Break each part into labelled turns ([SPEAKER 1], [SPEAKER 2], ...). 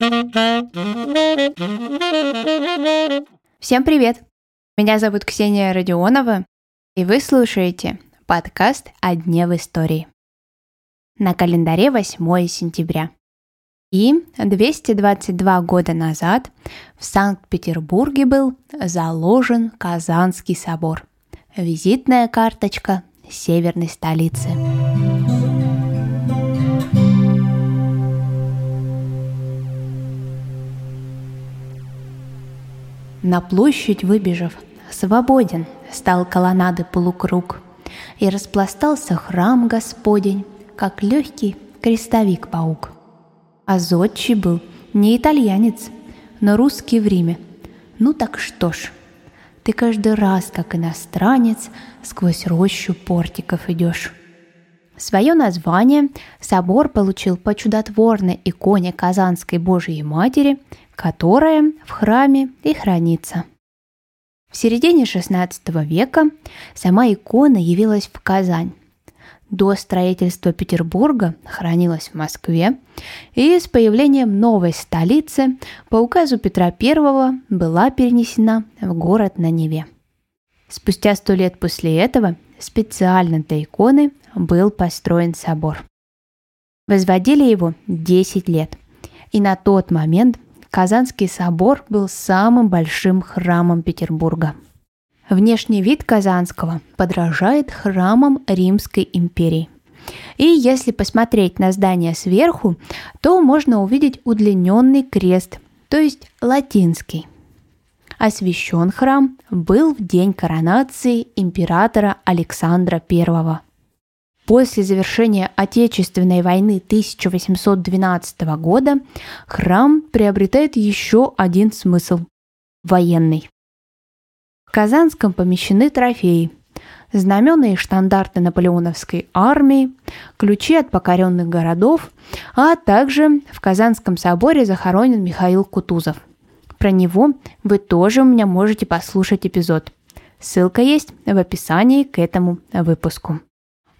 [SPEAKER 1] Всем привет! Меня зовут Ксения Родионова, и вы слушаете подкаст «О дне в истории». На календаре 8 сентября. И 222 года назад в Санкт-Петербурге был заложен Казанский собор. Визитная карточка северной столицы. На площадь выбежав, свободен стал колоннады полукруг, И распластался храм Господень, как легкий крестовик-паук. А зодчий был не итальянец, но русский в Риме. Ну так что ж, ты каждый раз, как иностранец, сквозь рощу портиков идешь. Свое название собор получил по чудотворной иконе Казанской Божией Матери, которая в храме и хранится. В середине XVI века сама икона явилась в Казань. До строительства Петербурга хранилась в Москве, и с появлением новой столицы по указу Петра I была перенесена в город на Неве. Спустя сто лет после этого специально для иконы был построен собор. Возводили его 10 лет, и на тот момент Казанский собор был самым большим храмом Петербурга. Внешний вид Казанского подражает храмам Римской империи. И если посмотреть на здание сверху, то можно увидеть удлиненный крест, то есть латинский. Освящен храм был в день коронации императора Александра I. После завершения Отечественной войны 1812 года храм приобретает еще один смысл – военный. В Казанском помещены трофеи – знамена и штандарты наполеоновской армии, ключи от покоренных городов, а также в Казанском соборе захоронен Михаил Кутузов. Про него вы тоже у меня можете послушать эпизод. Ссылка есть в описании к этому выпуску.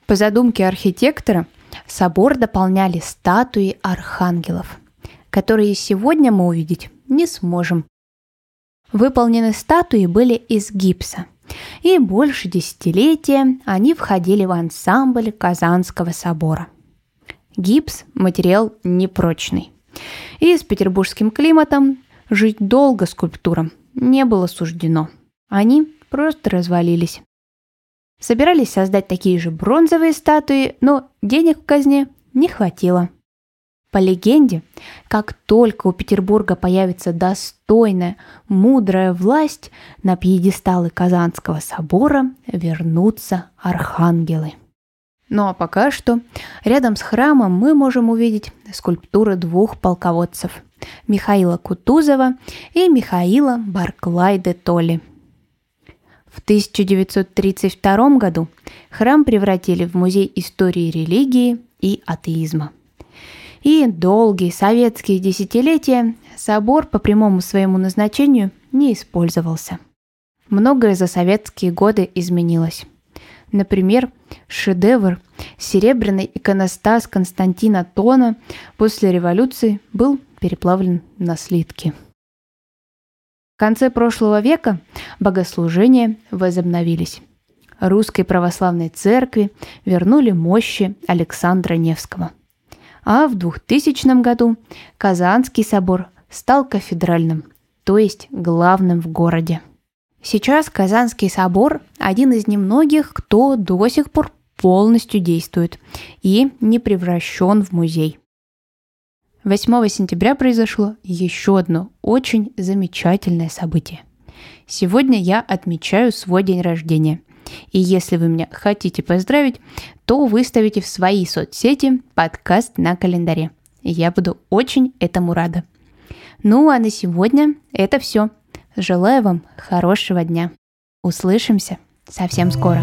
[SPEAKER 1] По задумке архитектора, собор дополняли статуи архангелов, которые сегодня мы увидеть не сможем. Выполнены статуи были из гипса, и больше десятилетия они входили в ансамбль Казанского собора. Гипс – материал непрочный. И с петербургским климатом жить долго скульптурам не было суждено. Они просто развалились. Собирались создать такие же бронзовые статуи, но денег в казне не хватило. По легенде, как только у Петербурга появится достойная, мудрая власть, на пьедесталы Казанского собора вернутся архангелы. Ну а пока что рядом с храмом мы можем увидеть скульптуры двух полководцев – Михаила Кутузова и Михаила Барклай де Толли – в 1932 году храм превратили в музей истории религии и атеизма. И долгие советские десятилетия собор по прямому своему назначению не использовался. Многое за советские годы изменилось. Например, шедевр «Серебряный иконостас Константина Тона» после революции был переплавлен на слитки – в конце прошлого века богослужения возобновились. Русской православной церкви вернули мощи Александра Невского. А в 2000 году Казанский собор стал кафедральным, то есть главным в городе. Сейчас Казанский собор – один из немногих, кто до сих пор полностью действует и не превращен в музей. 8 сентября произошло еще одно очень замечательное событие. Сегодня я отмечаю свой день рождения. И если вы меня хотите поздравить, то выставите в свои соцсети подкаст на календаре. Я буду очень этому рада. Ну а на сегодня это все. Желаю вам хорошего дня. Услышимся совсем скоро.